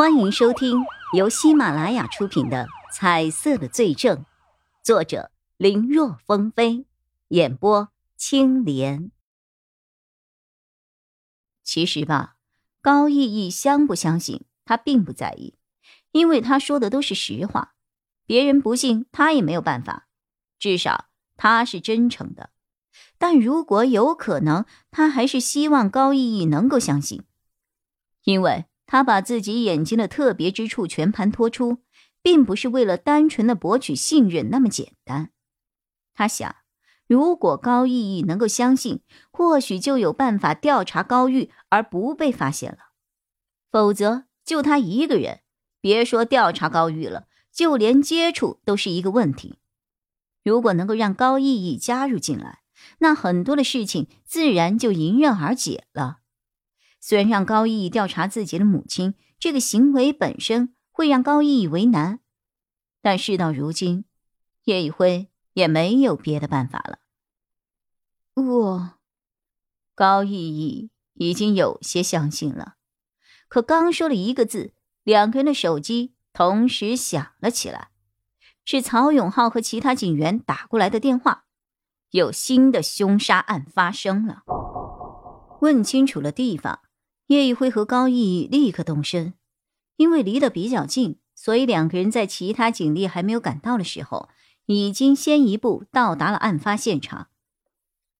欢迎收听由喜马拉雅出品的《彩色的罪证》，作者林若风飞，演播青莲。其实吧，高逸逸相不相信他并不在意，因为他说的都是实话，别人不信他也没有办法，至少他是真诚的。但如果有可能，他还是希望高逸逸能够相信，因为。他把自己眼睛的特别之处全盘托出，并不是为了单纯的博取信任那么简单。他想，如果高逸逸能够相信，或许就有办法调查高玉而不被发现了。否则，就他一个人，别说调查高玉了，就连接触都是一个问题。如果能够让高逸逸加入进来，那很多的事情自然就迎刃而解了。虽然让高毅调查自己的母亲这个行为本身会让高毅为难，但事到如今，叶一辉也没有别的办法了。我，高毅毅已经有些相信了，可刚说了一个字，两个人的手机同时响了起来，是曹永浩和其他警员打过来的电话，有新的凶杀案发生了。问清楚了地方。叶一辉和高毅立刻动身，因为离得比较近，所以两个人在其他警力还没有赶到的时候，已经先一步到达了案发现场。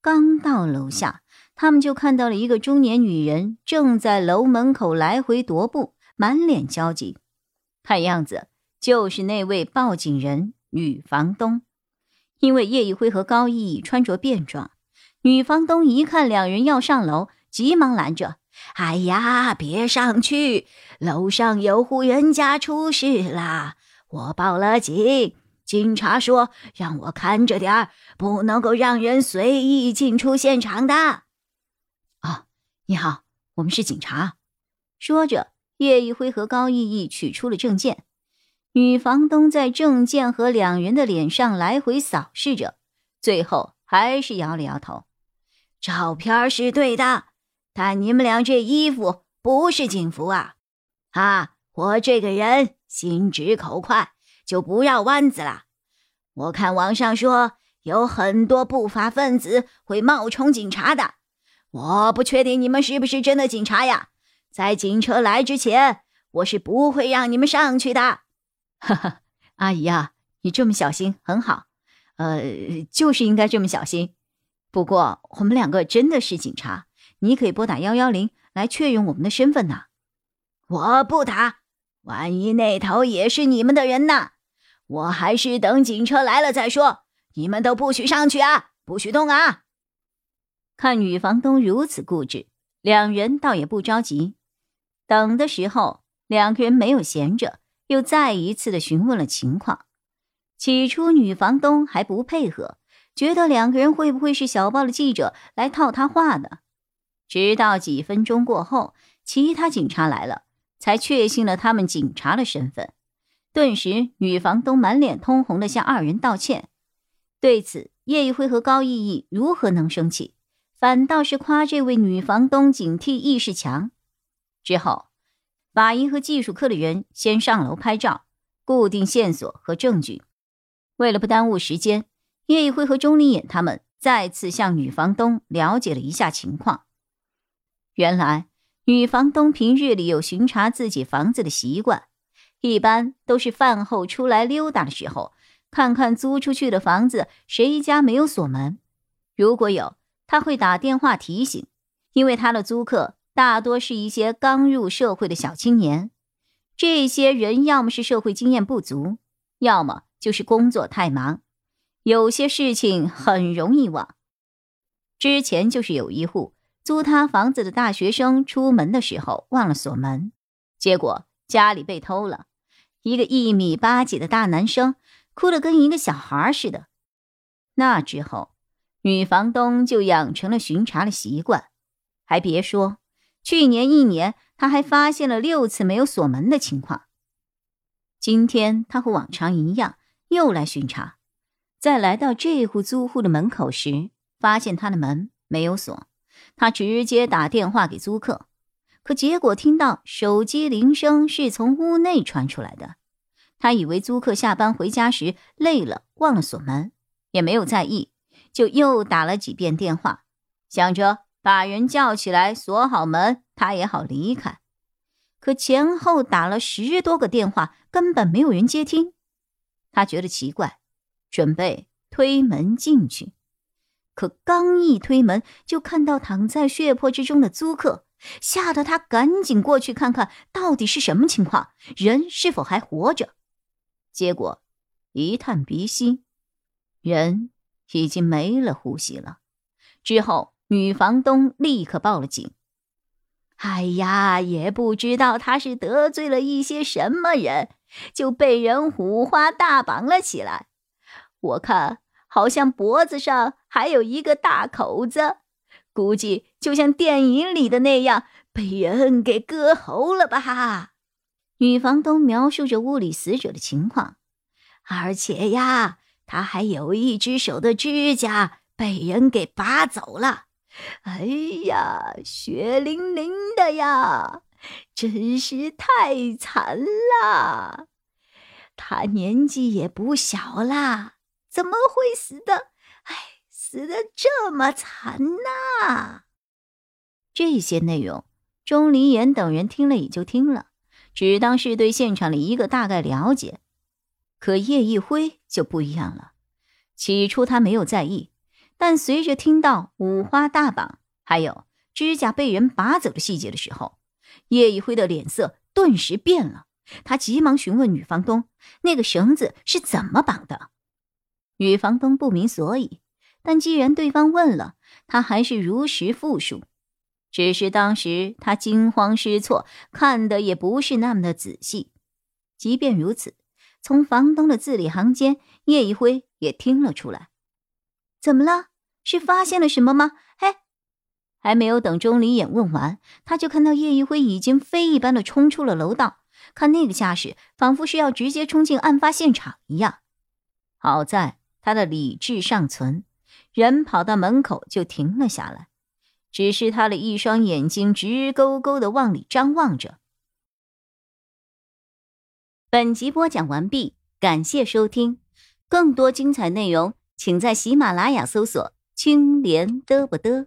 刚到楼下，他们就看到了一个中年女人正在楼门口来回踱步，满脸焦急，看样子就是那位报警人女房东。因为叶一辉和高毅穿着便装，女房东一看两人要上楼，急忙拦着。哎呀，别上去！楼上有户人家出事了，我报了警。警察说让我看着点儿，不能够让人随意进出现场的。哦，你好，我们是警察。说着，叶一辉和高逸逸取出了证件。女房东在证件和两人的脸上来回扫视着，最后还是摇了摇头。照片是对的。看你们俩这衣服不是警服啊！啊，我这个人心直口快，就不绕弯子了。我看网上说有很多不法分子会冒充警察的，我不确定你们是不是真的警察呀。在警车来之前，我是不会让你们上去的。哈哈，阿姨啊，你这么小心很好，呃，就是应该这么小心。不过我们两个真的是警察。你可以拨打幺幺零来确认我们的身份呐。我不打，万一那头也是你们的人呢？我还是等警车来了再说。你们都不许上去啊，不许动啊！看女房东如此固执，两人倒也不着急。等的时候，两个人没有闲着，又再一次的询问了情况。起初，女房东还不配合，觉得两个人会不会是小报的记者来套他话的。直到几分钟过后，其他警察来了，才确信了他们警察的身份。顿时，女房东满脸通红的向二人道歉。对此，叶一辉和高逸逸如何能生气？反倒是夸这位女房东警惕意识强。之后，法医和技术科的人先上楼拍照，固定线索和证据。为了不耽误时间，叶一辉和钟离眼他们再次向女房东了解了一下情况。原来，女房东平日里有巡查自己房子的习惯，一般都是饭后出来溜达的时候，看看租出去的房子谁家没有锁门。如果有，他会打电话提醒，因为他的租客大多是一些刚入社会的小青年，这些人要么是社会经验不足，要么就是工作太忙，有些事情很容易忘。之前就是有一户。租他房子的大学生出门的时候忘了锁门，结果家里被偷了。一个一米八几的大男生哭得跟一个小孩似的。那之后，女房东就养成了巡查的习惯。还别说，去年一年，他还发现了六次没有锁门的情况。今天，他和往常一样又来巡查，在来到这户租户的门口时，发现他的门没有锁。他直接打电话给租客，可结果听到手机铃声是从屋内传出来的，他以为租客下班回家时累了忘了锁门，也没有在意，就又打了几遍电话，想着把人叫起来锁好门，他也好离开。可前后打了十多个电话，根本没有人接听，他觉得奇怪，准备推门进去，可刚一推门，就看到躺在血泊之中的租客。吓得他赶紧过去看看到底是什么情况，人是否还活着。结果一探鼻息，人已经没了呼吸了。之后，女房东立刻报了警。哎呀，也不知道他是得罪了一些什么人，就被人五花大绑了起来。我看好像脖子上还有一个大口子。估计就像电影里的那样，被人给割喉了吧？女房东描述着屋里死者的情况，而且呀，他还有一只手的指甲被人给拔走了。哎呀，血淋淋的呀，真是太惨了！他年纪也不小啦，怎么会死的？哎。死的这么惨呐！这些内容，钟离言等人听了也就听了，只当是对现场的一个大概了解。可叶一辉就不一样了。起初他没有在意，但随着听到五花大绑，还有指甲被人拔走的细节的时候，叶一辉的脸色顿时变了。他急忙询问女房东：“那个绳子是怎么绑的？”女房东不明所以。但既然对方问了，他还是如实复述。只是当时他惊慌失措，看的也不是那么的仔细。即便如此，从房东的字里行间，叶一辉也听了出来。怎么了？是发现了什么吗？哎，还没有等钟离眼问完，他就看到叶一辉已经飞一般的冲出了楼道，看那个架势，仿佛是要直接冲进案发现场一样。好在他的理智尚存。人跑到门口就停了下来，只是他的一双眼睛直勾勾的往里张望着。本集播讲完毕，感谢收听，更多精彩内容请在喜马拉雅搜索“青莲嘚不嘚”。